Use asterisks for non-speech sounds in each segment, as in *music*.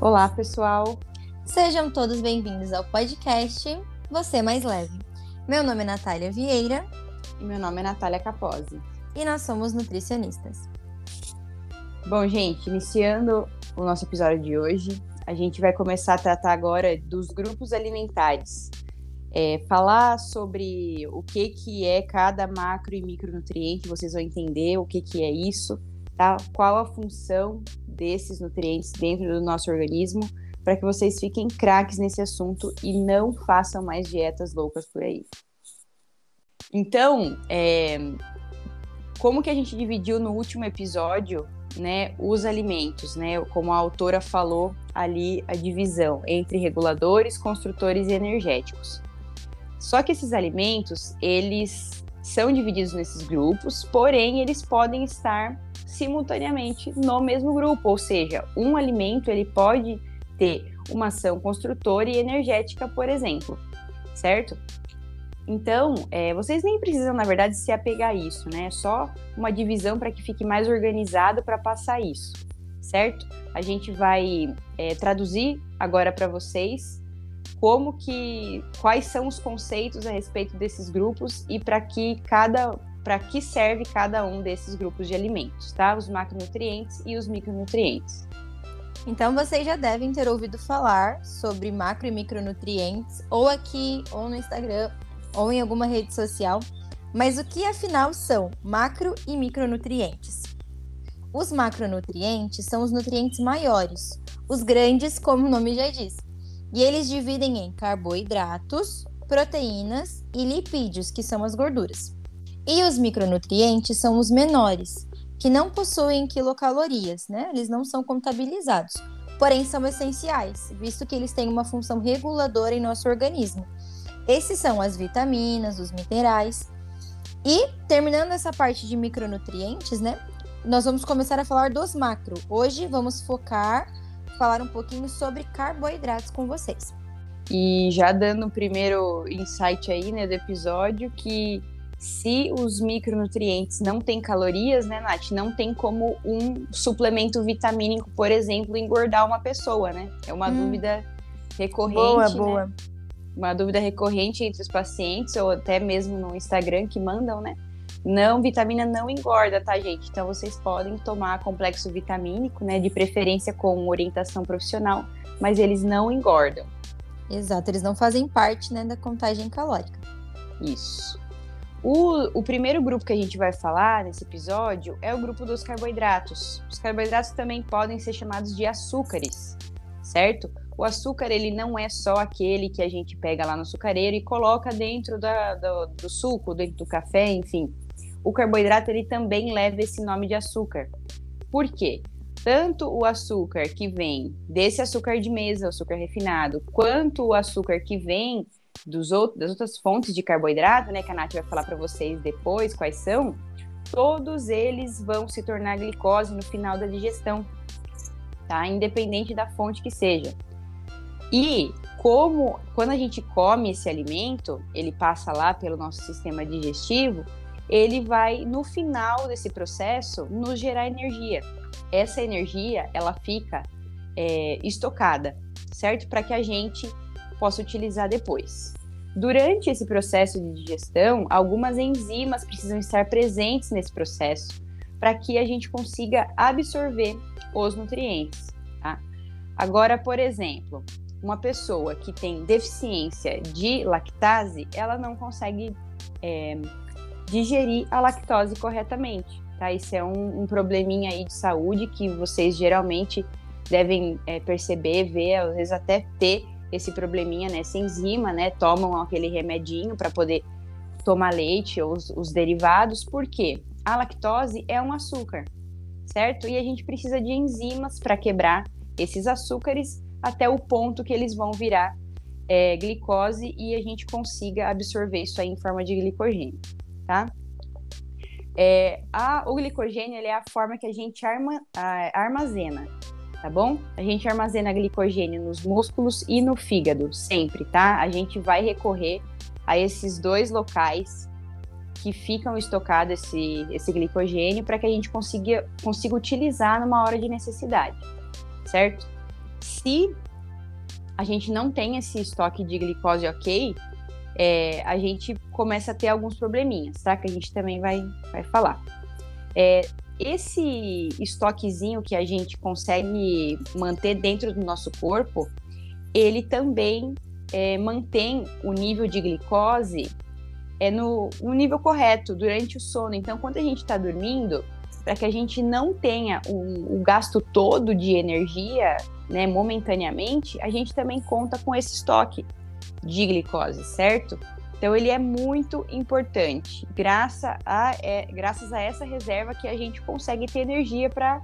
Olá, pessoal. Sejam todos bem-vindos ao podcast Você Mais Leve. Meu nome é Natália Vieira. E meu nome é Natália Capozzi. E nós somos nutricionistas. Bom, gente, iniciando o nosso episódio de hoje, a gente vai começar a tratar agora dos grupos alimentares. É, falar sobre o que, que é cada macro e micronutriente, vocês vão entender o que, que é isso, tá? Qual a função desses nutrientes dentro do nosso organismo, para que vocês fiquem craques nesse assunto e não façam mais dietas loucas por aí. Então, é, como que a gente dividiu no último episódio, né, os alimentos, né, como a autora falou ali a divisão entre reguladores, construtores e energéticos. Só que esses alimentos, eles são divididos nesses grupos, porém eles podem estar simultaneamente no mesmo grupo, ou seja, um alimento ele pode ter uma ação construtora e energética, por exemplo, certo? Então, é, vocês nem precisam, na verdade, se apegar a isso, né? É só uma divisão para que fique mais organizado para passar isso, certo? A gente vai é, traduzir agora para vocês como que, quais são os conceitos a respeito desses grupos e para que cada para que serve cada um desses grupos de alimentos, tá? Os macronutrientes e os micronutrientes. Então vocês já devem ter ouvido falar sobre macro e micronutrientes, ou aqui, ou no Instagram, ou em alguma rede social. Mas o que afinal são macro e micronutrientes? Os macronutrientes são os nutrientes maiores, os grandes, como o nome já diz. E eles dividem em carboidratos, proteínas e lipídios, que são as gorduras. E os micronutrientes são os menores, que não possuem quilocalorias, né? Eles não são contabilizados, porém são essenciais, visto que eles têm uma função reguladora em nosso organismo. Esses são as vitaminas, os minerais. E terminando essa parte de micronutrientes, né? Nós vamos começar a falar dos macro. Hoje vamos focar, falar um pouquinho sobre carboidratos com vocês. E já dando o primeiro insight aí, né, do episódio, que se os micronutrientes não têm calorias, né, Nath? Não tem como um suplemento vitamínico, por exemplo, engordar uma pessoa, né? É uma hum. dúvida recorrente. Boa, né? boa. Uma dúvida recorrente entre os pacientes, ou até mesmo no Instagram que mandam, né? Não, vitamina não engorda, tá, gente? Então vocês podem tomar complexo vitamínico, né? De preferência com orientação profissional, mas eles não engordam. Exato, eles não fazem parte né, da contagem calórica. Isso. O, o primeiro grupo que a gente vai falar nesse episódio é o grupo dos carboidratos. Os carboidratos também podem ser chamados de açúcares, certo? O açúcar ele não é só aquele que a gente pega lá no açucareiro e coloca dentro da, do, do suco, dentro do café, enfim. O carboidrato ele também leva esse nome de açúcar. Por quê? Tanto o açúcar que vem desse açúcar de mesa, açúcar refinado, quanto o açúcar que vem dos das outras fontes de carboidrato, né, que a Nath vai falar para vocês depois quais são, todos eles vão se tornar glicose no final da digestão, tá? Independente da fonte que seja. E como quando a gente come esse alimento, ele passa lá pelo nosso sistema digestivo, ele vai no final desse processo nos gerar energia. Essa energia ela fica é, estocada, certo? Para que a gente possa utilizar depois. Durante esse processo de digestão, algumas enzimas precisam estar presentes nesse processo para que a gente consiga absorver os nutrientes. Tá? Agora, por exemplo, uma pessoa que tem deficiência de lactase, ela não consegue é, digerir a lactose corretamente. Tá? Isso é um, um probleminha aí de saúde que vocês geralmente devem é, perceber, ver, às vezes até ter esse probleminha nessa né, enzima, né? Tomam aquele remedinho para poder tomar leite ou os, os derivados, porque a lactose é um açúcar, certo? E a gente precisa de enzimas para quebrar esses açúcares até o ponto que eles vão virar é, glicose e a gente consiga absorver isso aí em forma de glicogênio, tá? É, a, o glicogênio é a forma que a gente arma, a, armazena tá bom? A gente armazena glicogênio nos músculos e no fígado, sempre, tá? A gente vai recorrer a esses dois locais que ficam estocado esse, esse glicogênio para que a gente consiga, consiga utilizar numa hora de necessidade, certo? Se a gente não tem esse estoque de glicose ok, é, a gente começa a ter alguns probleminhas, tá? Que a gente também vai, vai falar. É, esse estoquezinho que a gente consegue manter dentro do nosso corpo, ele também é, mantém o nível de glicose é no, no nível correto durante o sono. Então, quando a gente está dormindo, para que a gente não tenha o, o, gasto todo de energia, né, momentaneamente, a gente também conta com esse estoque de glicose, certo? Então ele é muito importante. Graças a, é, graças a essa reserva que a gente consegue ter energia para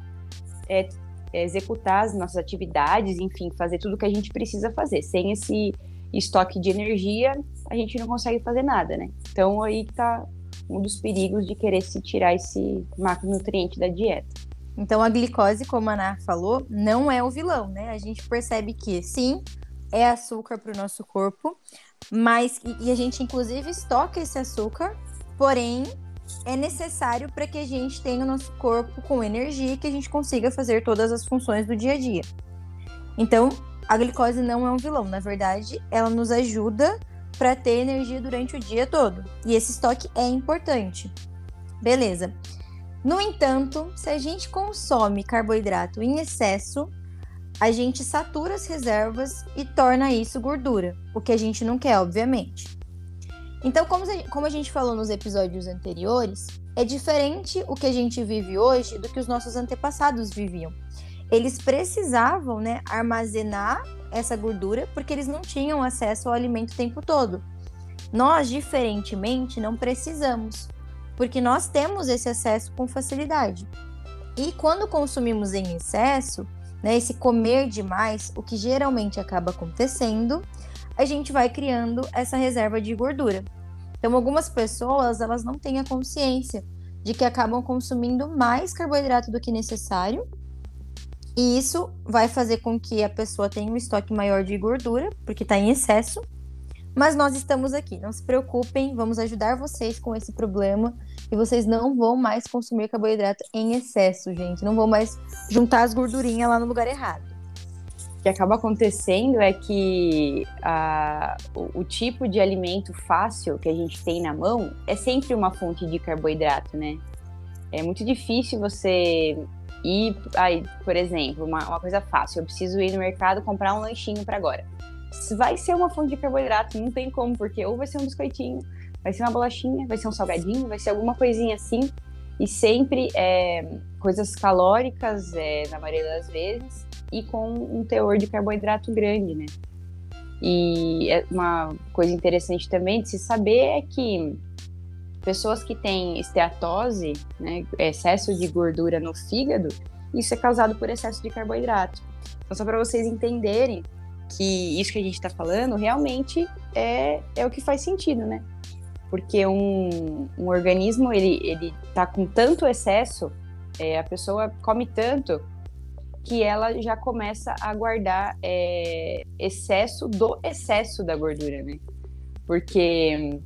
é, executar as nossas atividades, enfim, fazer tudo que a gente precisa fazer. Sem esse estoque de energia, a gente não consegue fazer nada, né? Então aí está um dos perigos de querer se tirar esse macronutriente da dieta. Então a glicose, como a Ana falou, não é o vilão, né? A gente percebe que sim, é açúcar para o nosso corpo, mas e a gente inclusive estoca esse açúcar, porém é necessário para que a gente tenha o nosso corpo com energia e que a gente consiga fazer todas as funções do dia a dia. Então, a glicose não é um vilão, na verdade, ela nos ajuda para ter energia durante o dia todo. E esse estoque é importante. Beleza. No entanto, se a gente consome carboidrato em excesso, a gente satura as reservas e torna isso gordura, o que a gente não quer, obviamente. Então, como a gente falou nos episódios anteriores, é diferente o que a gente vive hoje do que os nossos antepassados viviam. Eles precisavam né, armazenar essa gordura porque eles não tinham acesso ao alimento o tempo todo. Nós, diferentemente, não precisamos, porque nós temos esse acesso com facilidade. E quando consumimos em excesso, né, esse comer demais, o que geralmente acaba acontecendo, a gente vai criando essa reserva de gordura. Então, algumas pessoas, elas não têm a consciência de que acabam consumindo mais carboidrato do que necessário e isso vai fazer com que a pessoa tenha um estoque maior de gordura, porque está em excesso. Mas nós estamos aqui, não se preocupem, vamos ajudar vocês com esse problema e vocês não vão mais consumir carboidrato em excesso, gente. Não vão mais juntar as gordurinhas lá no lugar errado. Que acaba acontecendo é que o, o tipo de alimento fácil que a gente tem na mão é sempre uma fonte de carboidrato, né? É muito difícil você e aí, por exemplo, uma, uma coisa fácil, eu preciso ir no mercado comprar um lanchinho para agora. Vai ser uma fonte de carboidrato, não tem como, porque ou vai ser um biscoitinho, vai ser uma bolachinha, vai ser um salgadinho, vai ser alguma coisinha assim. E sempre é, coisas calóricas, é, na maioria das vezes, e com um teor de carboidrato grande, né? E é uma coisa interessante também de se saber é que pessoas que têm esteatose, né, excesso de gordura no fígado, isso é causado por excesso de carboidrato. Então, só para vocês entenderem que isso que a gente está falando realmente é, é o que faz sentido, né? Porque um, um organismo, ele, ele tá com tanto excesso, é, a pessoa come tanto, que ela já começa a guardar é, excesso do excesso da gordura, né? Porque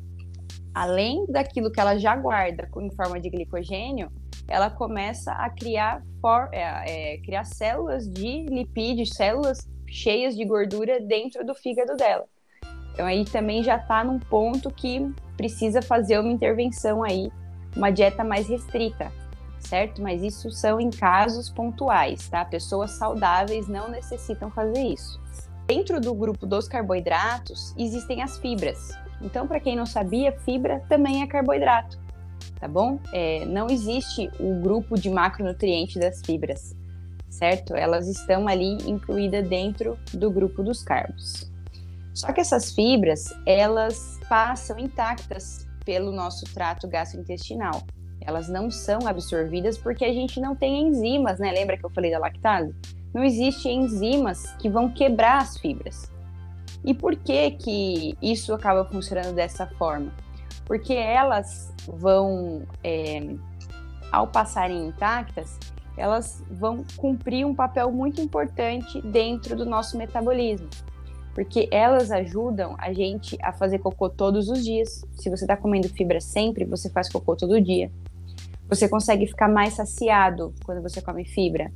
além daquilo que ela já guarda em forma de glicogênio, ela começa a criar, for, é, é, criar células de lipídios, células cheias de gordura dentro do fígado dela. Então aí também já está num ponto que precisa fazer uma intervenção aí, uma dieta mais restrita, certo? Mas isso são em casos pontuais, tá? Pessoas saudáveis não necessitam fazer isso. Dentro do grupo dos carboidratos existem as fibras, então, para quem não sabia, fibra também é carboidrato, tá bom? É, não existe o grupo de macronutrientes das fibras, certo? Elas estão ali incluídas dentro do grupo dos carbos. Só que essas fibras, elas passam intactas pelo nosso trato gastrointestinal. Elas não são absorvidas porque a gente não tem enzimas, né? Lembra que eu falei da lactase? Não existem enzimas que vão quebrar as fibras. E por que que isso acaba funcionando dessa forma? Porque elas vão, é, ao passarem intactas, elas vão cumprir um papel muito importante dentro do nosso metabolismo. Porque elas ajudam a gente a fazer cocô todos os dias. Se você está comendo fibra sempre, você faz cocô todo dia. Você consegue ficar mais saciado quando você come fibra.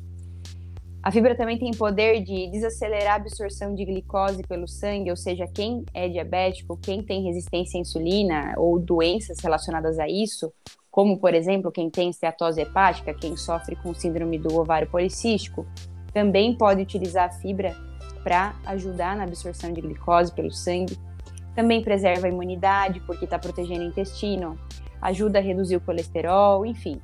A fibra também tem poder de desacelerar a absorção de glicose pelo sangue, ou seja, quem é diabético, quem tem resistência à insulina ou doenças relacionadas a isso, como por exemplo quem tem esteatose hepática, quem sofre com síndrome do ovário policístico, também pode utilizar a fibra para ajudar na absorção de glicose pelo sangue. Também preserva a imunidade, porque está protegendo o intestino, ajuda a reduzir o colesterol, enfim.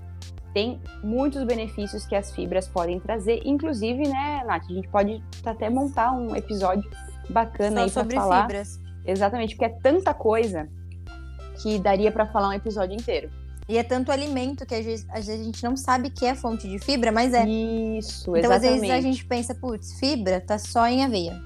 Tem muitos benefícios que as fibras podem trazer, inclusive, né, Nath, a gente pode até montar um episódio bacana Só aí para falar. Fibras. Exatamente, porque é tanta coisa que daria para falar um episódio inteiro. E é tanto alimento que às vezes, às vezes, a gente não sabe que é fonte de fibra, mas é. Isso, então, exatamente. às vezes a gente pensa, putz, fibra tá só em aveia.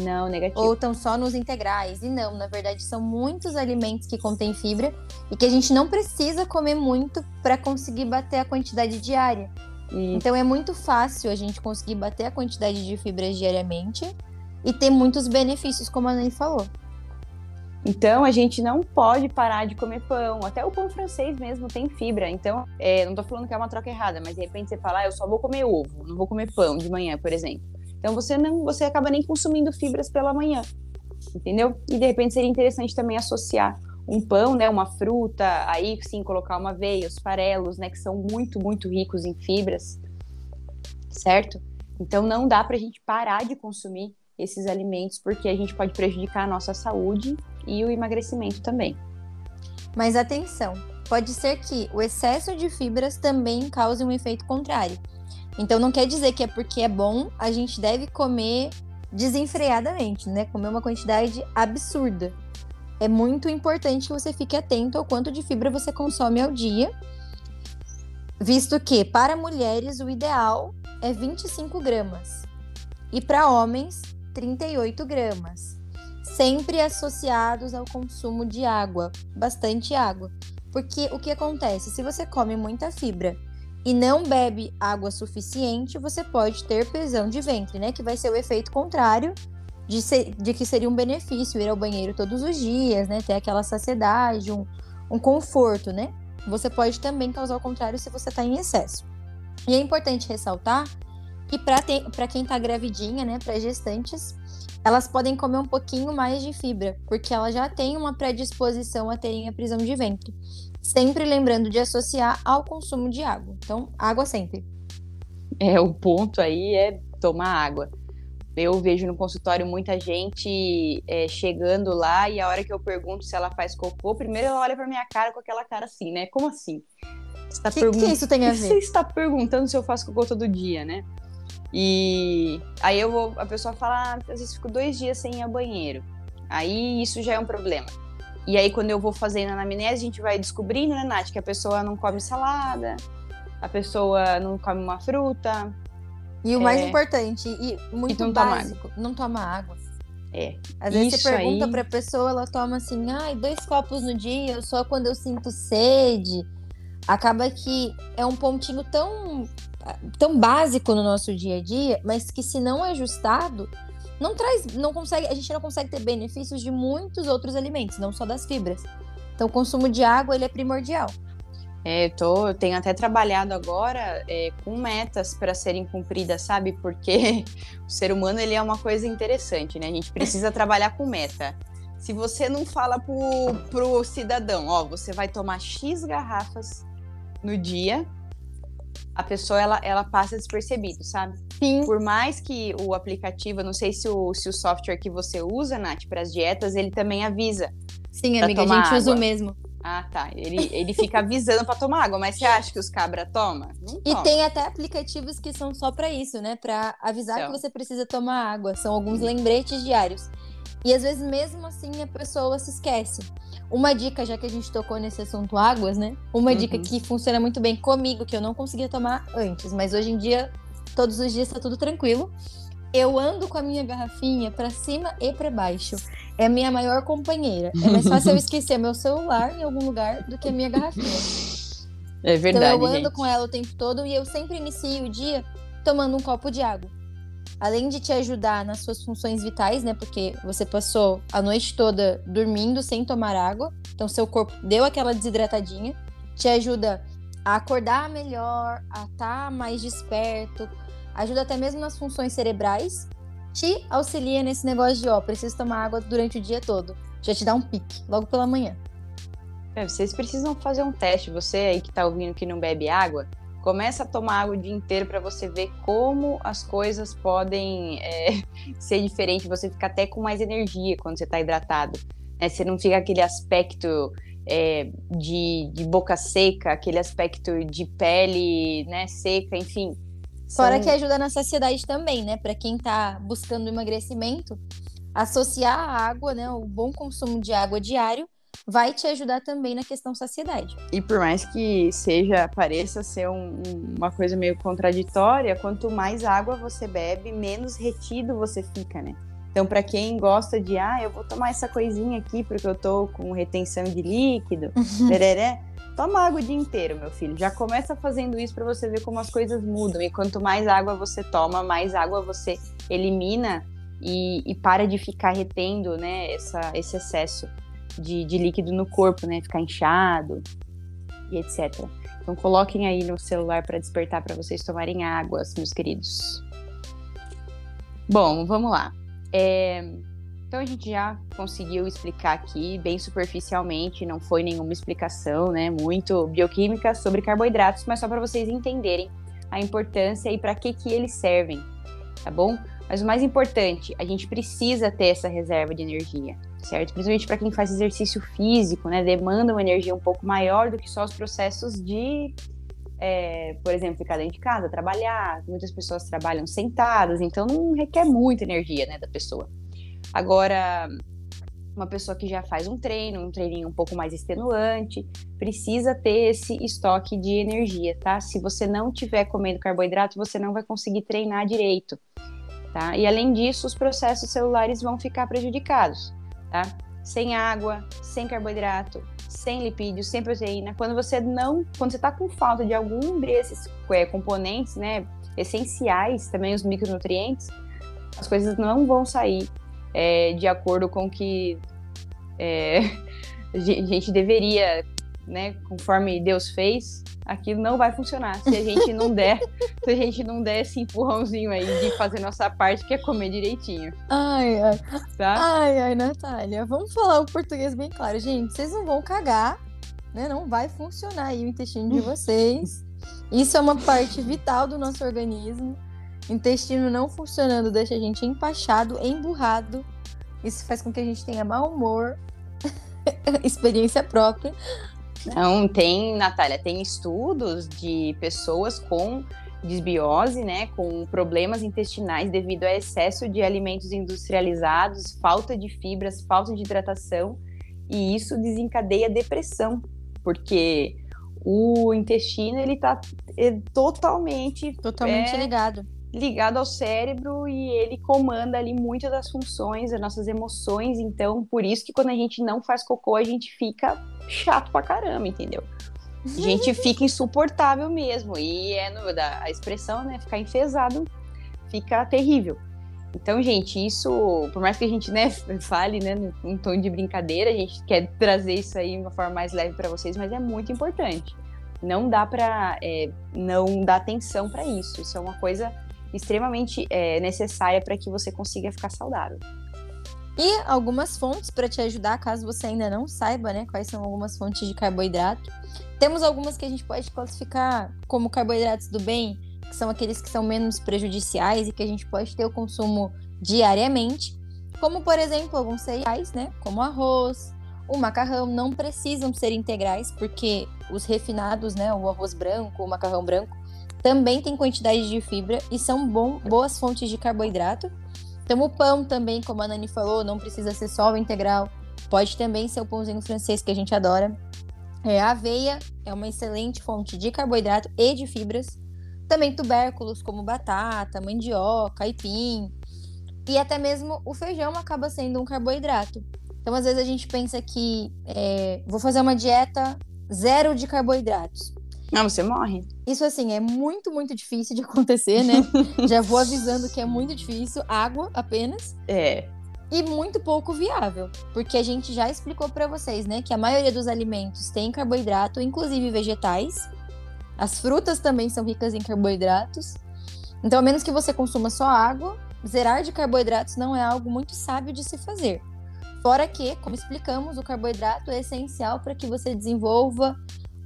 Não, negativo. Ou estão só nos integrais. E não, na verdade, são muitos alimentos que contêm fibra e que a gente não precisa comer muito para conseguir bater a quantidade diária. Isso. Então é muito fácil a gente conseguir bater a quantidade de fibras diariamente e ter muitos benefícios, como a Nani falou. Então a gente não pode parar de comer pão. Até o pão francês mesmo tem fibra. Então, é, não tô falando que é uma troca errada, mas de repente você fala, ah, eu só vou comer ovo, não vou comer pão de manhã, por exemplo. Então você não, você acaba nem consumindo fibras pela manhã, entendeu? E de repente seria interessante também associar um pão, né, uma fruta, aí sim colocar uma aveia, os farelos, né, que são muito, muito ricos em fibras, certo? Então não dá para a gente parar de consumir esses alimentos porque a gente pode prejudicar a nossa saúde e o emagrecimento também. Mas atenção, pode ser que o excesso de fibras também cause um efeito contrário. Então não quer dizer que é porque é bom, a gente deve comer desenfreadamente, né? Comer uma quantidade absurda. É muito importante que você fique atento ao quanto de fibra você consome ao dia, visto que para mulheres o ideal é 25 gramas e para homens 38 gramas sempre associados ao consumo de água, bastante água. Porque o que acontece? Se você come muita fibra e não bebe água suficiente, você pode ter prisão de ventre, né? Que vai ser o efeito contrário de, ser, de que seria um benefício ir ao banheiro todos os dias, né? Ter aquela saciedade, um, um conforto, né? Você pode também causar o contrário se você está em excesso. E é importante ressaltar que para quem está gravidinha, né, para gestantes, elas podem comer um pouquinho mais de fibra, porque ela já tem uma predisposição a terem a prisão de ventre. Sempre lembrando de associar ao consumo de água. Então, água sempre. É, o ponto aí é tomar água. Eu vejo no consultório muita gente é, chegando lá e a hora que eu pergunto se ela faz cocô, primeiro ela olha pra minha cara com aquela cara assim, né? Como assim? Tá que, pergun... que isso tem a *laughs* ver? Você está perguntando se eu faço cocô todo dia, né? E aí eu vou, a pessoa fala, ah, às vezes fico dois dias sem ir ao banheiro. Aí isso já é um problema. E aí quando eu vou fazendo a anamnese, a gente vai descobrindo, né, Nath, que a pessoa não come salada, a pessoa não come uma fruta. E o é... mais importante, e muito e não básico, toma não toma água. É. Às vezes você pergunta aí... pra pessoa, ela toma assim, ai, dois copos no dia, só quando eu sinto sede. Acaba que é um pontinho tão tão básico no nosso dia a dia, mas que se não ajustado, não traz, não consegue, a gente não consegue ter benefícios de muitos outros alimentos, não só das fibras. Então, o consumo de água ele é primordial. É, eu, tô, eu tenho até trabalhado agora é, com metas para serem cumpridas, sabe? Porque *laughs* o ser humano ele é uma coisa interessante, né? A gente precisa trabalhar com meta. Se você não fala pro, pro cidadão, ó, você vai tomar X garrafas no dia, a pessoa ela, ela passa despercebido, sabe? Sim. Por mais que o aplicativo, eu não sei se o, se o software que você usa, Nath, para as dietas, ele também avisa. Sim, amiga, a gente água. usa o mesmo. Ah, tá. Ele, ele fica avisando para tomar água, mas você acha que os cabra toma? Não e tem até aplicativos que são só para isso, né? Para avisar então. que você precisa tomar água. São alguns lembretes diários. E às vezes, mesmo assim, a pessoa se esquece. Uma dica, já que a gente tocou nesse assunto águas, né? Uma uhum. dica que funciona muito bem comigo, que eu não conseguia tomar antes, mas hoje em dia, todos os dias tá tudo tranquilo. Eu ando com a minha garrafinha para cima e para baixo. É a minha maior companheira. É mais fácil eu *laughs* esquecer meu celular em algum lugar do que a minha garrafinha. É verdade. Então eu ando gente. com ela o tempo todo e eu sempre inicio o dia tomando um copo de água além de te ajudar nas suas funções vitais, né? Porque você passou a noite toda dormindo sem tomar água, então seu corpo deu aquela desidratadinha, te ajuda a acordar melhor, a estar tá mais desperto, ajuda até mesmo nas funções cerebrais, te auxilia nesse negócio de, ó, preciso tomar água durante o dia todo. Já te dá um pique, logo pela manhã. É, vocês precisam fazer um teste. Você aí que tá ouvindo que não bebe água, começa a tomar água o dia inteiro para você ver como as coisas podem é, *laughs* ser diferentes. Você fica até com mais energia quando você tá hidratado. Né? Você não fica aquele aspecto é, de, de, boca seca, aquele aspecto de pele né, seca, enfim. Fora que ajuda na saciedade também, né? Para quem tá buscando emagrecimento, associar a água, né? O bom consumo de água diário vai te ajudar também na questão saciedade. E por mais que seja, pareça ser um, uma coisa meio contraditória, quanto mais água você bebe, menos retido você fica, né? Então, para quem gosta de, ah, eu vou tomar essa coisinha aqui porque eu tô com retenção de líquido, tereré, toma água o dia inteiro, meu filho. Já começa fazendo isso para você ver como as coisas mudam. E quanto mais água você toma, mais água você elimina e, e para de ficar retendo, né, essa, esse excesso de, de líquido no corpo, né, ficar inchado e etc. Então, coloquem aí no celular para despertar para vocês tomarem águas, meus queridos. Bom, vamos lá. É, então a gente já conseguiu explicar aqui bem superficialmente, não foi nenhuma explicação, né, muito bioquímica sobre carboidratos, mas só para vocês entenderem a importância e para que que eles servem, tá bom? Mas o mais importante, a gente precisa ter essa reserva de energia, certo? Principalmente para quem faz exercício físico, né, demanda uma energia um pouco maior do que só os processos de é, por exemplo, ficar dentro de casa, trabalhar. Muitas pessoas trabalham sentadas, então não requer muita energia né, da pessoa. Agora, uma pessoa que já faz um treino, um treininho um pouco mais extenuante, precisa ter esse estoque de energia, tá? Se você não tiver comendo carboidrato, você não vai conseguir treinar direito, tá? E além disso, os processos celulares vão ficar prejudicados, tá? Sem água, sem carboidrato, sem lipídios, sem proteína, quando você não, quando você está com falta de algum desses é, componentes, né, essenciais, também os micronutrientes, as coisas não vão sair é, de acordo com que é, *laughs* a gente deveria, né, conforme Deus fez, aquilo não vai funcionar se a gente não der, *laughs* se a gente não der esse empurrãozinho aí de fazer nossa parte, que é comer direitinho. Ai, ai. Tá? Ai, ai, Natália, vamos falar o português bem claro, gente. Vocês não vão cagar, né? Não vai funcionar aí o intestino de vocês. Isso é uma parte vital do nosso organismo. Intestino não funcionando deixa a gente empachado, emburrado. Isso faz com que a gente tenha mau humor, *laughs* experiência própria. Não, tem, Natália, tem estudos de pessoas com desbiose, né, com problemas intestinais devido a excesso de alimentos industrializados, falta de fibras, falta de hidratação, e isso desencadeia depressão, porque o intestino ele tá é, totalmente totalmente é, ligado ligado ao cérebro e ele comanda ali muitas das funções, das nossas emoções. Então, por isso que quando a gente não faz cocô, a gente fica chato pra caramba, entendeu? A gente *laughs* fica insuportável mesmo. E é no, da, a expressão, né? Ficar enfesado fica terrível. Então, gente, isso, por mais que a gente, né, *laughs* fale, né, num tom de brincadeira, a gente quer trazer isso aí de uma forma mais leve para vocês, mas é muito importante. Não dá para é, não dar atenção para isso. Isso é uma coisa extremamente é, necessária para que você consiga ficar saudável. E algumas fontes para te ajudar, caso você ainda não saiba, né, quais são algumas fontes de carboidrato. Temos algumas que a gente pode classificar como carboidratos do bem, que são aqueles que são menos prejudiciais e que a gente pode ter o consumo diariamente, como por exemplo alguns cereais, né, como arroz, o macarrão, não precisam ser integrais, porque os refinados, né, o arroz branco, o macarrão branco, também tem quantidade de fibra e são bom, boas fontes de carboidrato. Então, o pão também, como a Nani falou, não precisa ser só o integral, pode também ser o pãozinho francês que a gente adora. É, a aveia é uma excelente fonte de carboidrato e de fibras. Também tubérculos como batata, mandioca, aipim. E até mesmo o feijão acaba sendo um carboidrato. Então, às vezes, a gente pensa que é, vou fazer uma dieta zero de carboidratos. Não, você morre. Isso, assim, é muito, muito difícil de acontecer, né? *laughs* Já vou avisando que é muito difícil. Água apenas. É. E muito pouco viável. Porque a gente já explicou para vocês, né? Que a maioria dos alimentos tem carboidrato, inclusive vegetais. As frutas também são ricas em carboidratos. Então, a menos que você consuma só água, zerar de carboidratos não é algo muito sábio de se fazer. Fora que, como explicamos, o carboidrato é essencial para que você desenvolva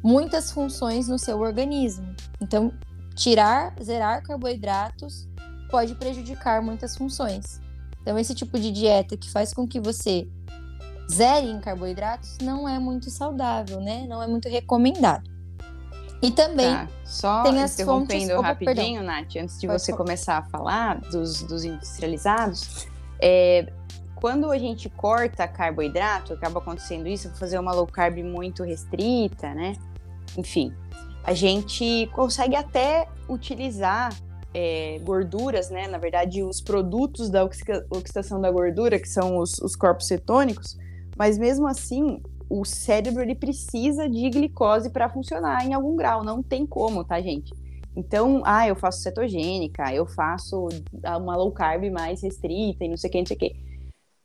muitas funções no seu organismo. Então, tirar, zerar carboidratos pode prejudicar muitas funções. Então, esse tipo de dieta que faz com que você zere em carboidratos não é muito saudável, né? Não é muito recomendado. E também tá. Só tem as interrompendo fontes... Opa, rapidinho, Nath, antes de Pode você falar. começar a falar dos, dos industrializados, é, quando a gente corta carboidrato, acaba acontecendo isso, vou fazer uma low carb muito restrita, né? Enfim, a gente consegue até utilizar é, gorduras, né? Na verdade, os produtos da oxidação da gordura, que são os, os corpos cetônicos, mas mesmo assim, o cérebro ele precisa de glicose para funcionar em algum grau, não tem como, tá, gente? Então, ah, eu faço cetogênica, eu faço uma low carb mais restrita e não sei o que, não sei o que.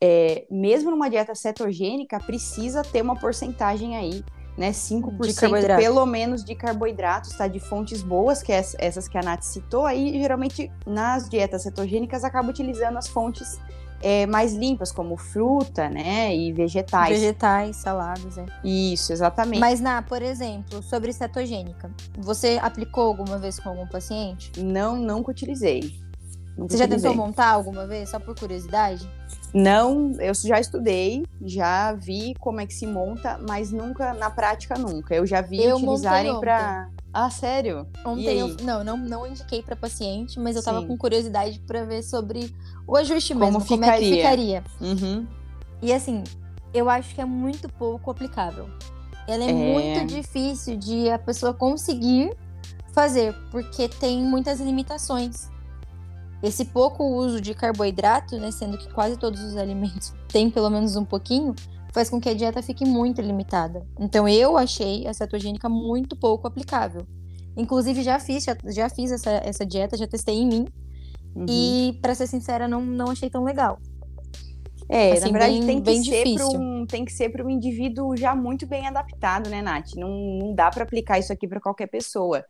É, mesmo numa dieta cetogênica, precisa ter uma porcentagem aí, né? 5% carboidrato. pelo menos de carboidratos, tá? De fontes boas, que é ess- essas que a Nath citou. Aí, geralmente, nas dietas cetogênicas, acaba utilizando as fontes é, mais limpas, como fruta, né? E vegetais. vegetais, saladas, é. Isso, exatamente. Mas, na, por exemplo, sobre cetogênica, você aplicou alguma vez com algum paciente? Não, nunca utilizei. Nunca Você já utilizei. tentou montar alguma vez, só por curiosidade? Não, eu já estudei, já vi como é que se monta, mas nunca, na prática, nunca. Eu já vi Eu utilizarem para. Ah, sério? Ontem eu, não, não, não indiquei para paciente, mas eu tava Sim. com curiosidade para ver sobre o ajuste mesmo, Como como é que ficaria. ficaria. Uhum. E assim, eu acho que é muito pouco aplicável. Ela é, É. muito difícil de a pessoa conseguir fazer, porque tem muitas limitações. Esse pouco uso de carboidrato, né, sendo que quase todos os alimentos *laughs* têm pelo menos um pouquinho, faz com que a dieta fique muito limitada. Então eu achei a cetogênica muito pouco aplicável. Inclusive já fiz, já, já fiz essa, essa dieta, já testei em mim uhum. e para ser sincera não, não achei tão legal. É, assim, na verdade bem- tem, que ser pra um, tem que ser para um indivíduo já muito bem adaptado, né, Nath? Não, não dá para aplicar isso aqui para qualquer pessoa.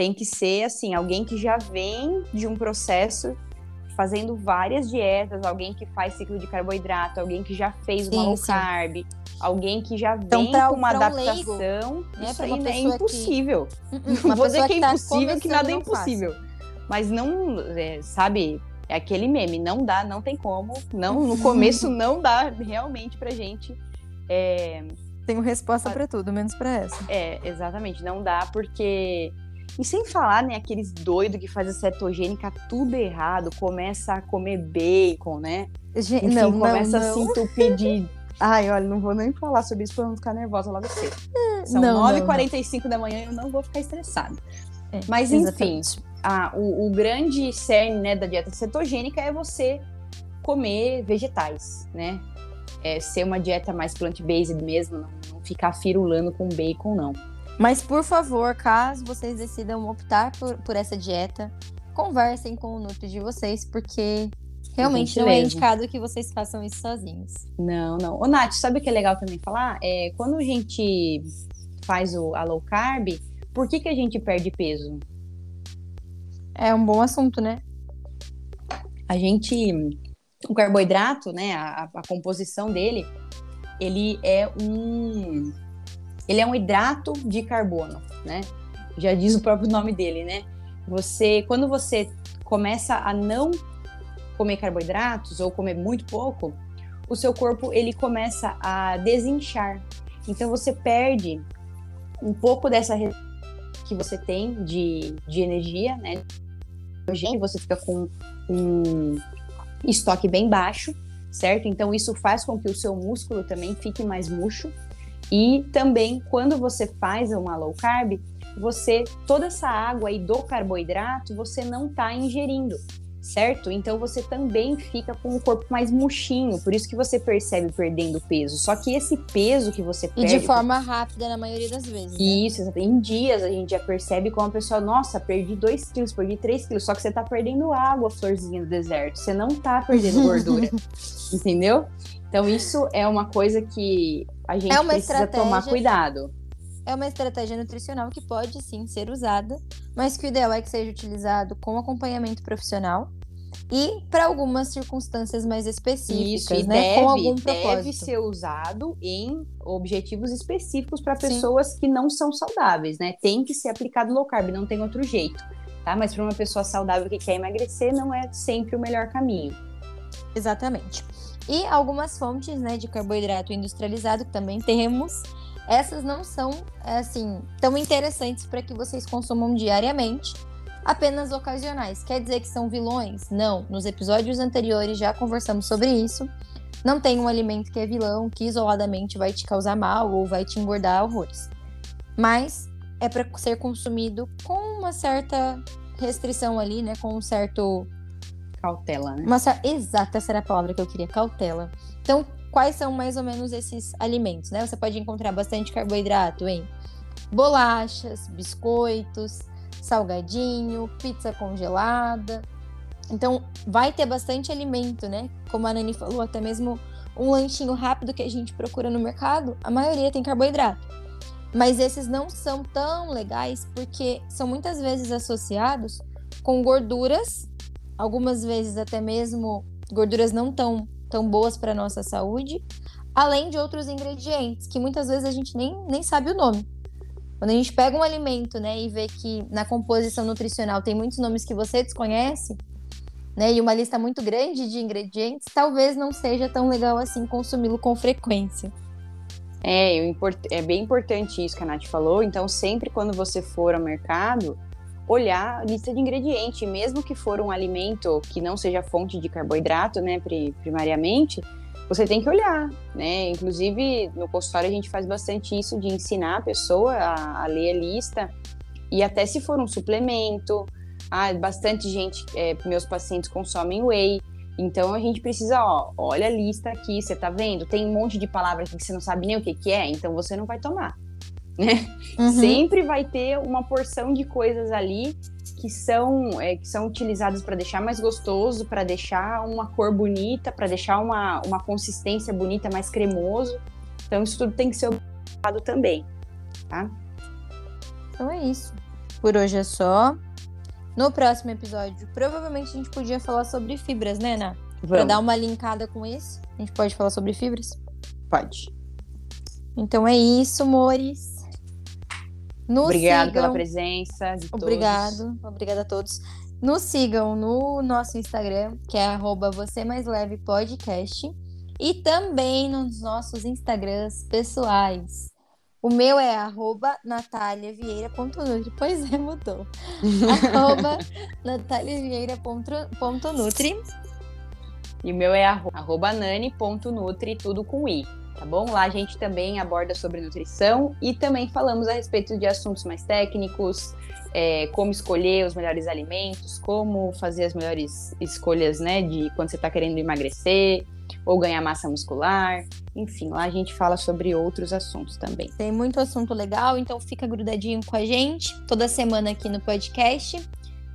Tem que ser, assim, alguém que já vem de um processo fazendo várias dietas, alguém que faz ciclo de carboidrato, alguém que já fez uma Sim, low sim. carb, alguém que já Então, vem pra- com uma um leigo, adaptação. né, isso aí é pessoa que- impossível. Uma Não vou dizer que é impossível, que nada é impossível. Mas não, é, sabe, é aquele meme, não dá, não tem como. Não, no começo *laughs* não dá realmente pra gente. É, Tenho resposta para tudo, menos para essa. é, exatamente, não dá porque. E sem falar, né, aqueles doidos que fazem cetogênica tudo errado, começa a comer bacon, né? Gente, Enfim, não, começa não, a se entupir de. *laughs* Ai, olha, não vou nem falar sobre isso pra não ficar nervosa logo cedo. São Não, não, 9h45 da manhã e eu não vou ficar estressada. É, Mas enfim, exatamente. a- o, o grande cerne né, da dieta cetogênica é você comer vegetais, né? É ser uma dieta mais plant-based mesmo, não, não ficar firulando com bacon, não. Mas, por favor, caso vocês decidam optar por, por essa dieta, conversem com o Nutri de vocês, porque realmente não é indicado que vocês façam isso sozinhos. Não, não. Ô, Nath, sabe o que é legal também falar? É, quando a gente faz o, a low carb, por que, que a gente perde peso? É um bom assunto, né? a gente o carboidrato, né, a, a composição dele, ele é um ele é um hidrato de carbono, né? Já diz o próprio nome dele, né? Você quando você começa a não comer carboidratos ou comer muito pouco, o seu corpo ele começa a desinchar. Então você perde um pouco dessa que você tem de, de energia, né? Você fica com um estoque bem baixo, certo? Então isso faz com que o seu músculo também fique mais murcho. E também quando você faz uma low carb, você toda essa água aí do carboidrato você não está ingerindo, certo? Então você também fica com o corpo mais murchinho, por isso que você percebe perdendo peso. Só que esse peso que você E perde de forma rápida na maioria das vezes. né? isso, em dias a gente já percebe como a pessoa, nossa, perdi 2 quilos, perdi 3 quilos, só que você tá perdendo água, florzinha do deserto, você não tá perdendo *laughs* gordura, entendeu? Então isso é uma coisa que a gente É uma precisa tomar estratégia. cuidado. é uma estratégia nutricional que pode sim ser usada, mas que o ideal é que seja utilizado com acompanhamento profissional e para algumas circunstâncias mais específicas, Isso, né? Deve, com algum deve propósito. ser usado em objetivos específicos para pessoas Sim. que não são saudáveis, né? Tem que ser aplicado low carb, não tem outro jeito, tá? Mas para uma pessoa saudável que quer emagrecer, não é sempre o melhor caminho. Exatamente. E algumas fontes, né, de carboidrato industrializado que também temos, essas não são assim tão interessantes para que vocês consumam diariamente apenas ocasionais. Quer dizer que são vilões? Não. Nos episódios anteriores já conversamos sobre isso. Não tem um alimento que é vilão, que isoladamente vai te causar mal ou vai te engordar horrores. Mas é para ser consumido com uma certa restrição ali, né? Com um certo. Cautela, né? Uma... Exato, essa era a palavra que eu queria, cautela. Então, quais são mais ou menos esses alimentos, né? Você pode encontrar bastante carboidrato em bolachas, biscoitos, salgadinho, pizza congelada. Então, vai ter bastante alimento, né? Como a Nani falou, até mesmo um lanchinho rápido que a gente procura no mercado, a maioria tem carboidrato. Mas esses não são tão legais porque são muitas vezes associados com gorduras, algumas vezes até mesmo gorduras não tão, tão boas para nossa saúde, além de outros ingredientes que muitas vezes a gente nem, nem sabe o nome. Quando a gente pega um alimento, né, e vê que na composição nutricional tem muitos nomes que você desconhece, né, e uma lista muito grande de ingredientes, talvez não seja tão legal assim consumi-lo com frequência. É, é bem importante isso que a Nath falou. Então, sempre quando você for ao mercado, olhar a lista de ingredientes, mesmo que for um alimento que não seja fonte de carboidrato, né, primariamente, você tem que olhar, né? Inclusive, no consultório a gente faz bastante isso de ensinar a pessoa a, a ler a lista e até se for um suplemento. Ah, bastante gente, é, meus pacientes consomem whey, então a gente precisa, ó, olha a lista aqui, você tá vendo? Tem um monte de palavras que você não sabe nem o que, que é, então você não vai tomar, né? Uhum. Sempre vai ter uma porção de coisas ali que são, é, que são utilizadas para deixar mais gostoso, para deixar uma cor bonita, para deixar uma, uma consistência bonita, mais cremoso. Então, isso tudo tem que ser observado também, tá? Então é isso. Por hoje é só. No próximo episódio, provavelmente a gente podia falar sobre fibras, né, Ana? Para dar uma linkada com isso, a gente pode falar sobre fibras? Pode. Então é isso, amores. Nos Obrigado sigam. pela presença de Obrigado. todos. Obrigada a todos. Nos sigam no nosso Instagram, que é arroba você mais leve podcast. E também nos nossos Instagrams pessoais. O meu é arroba nataliavieira.nutri. Pois é, mudou. *laughs* arroba nataliavieira.nutri. E o meu é arroba nani.nutri, tudo com i tá bom? Lá a gente também aborda sobre nutrição e também falamos a respeito de assuntos mais técnicos, é, como escolher os melhores alimentos, como fazer as melhores escolhas, né, de quando você está querendo emagrecer ou ganhar massa muscular. Enfim, lá a gente fala sobre outros assuntos também. Tem muito assunto legal, então fica grudadinho com a gente toda semana aqui no podcast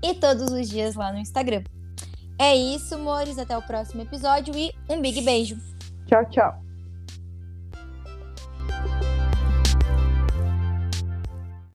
e todos os dias lá no Instagram. É isso, amores. Até o próximo episódio e um big beijo. Tchau, tchau. you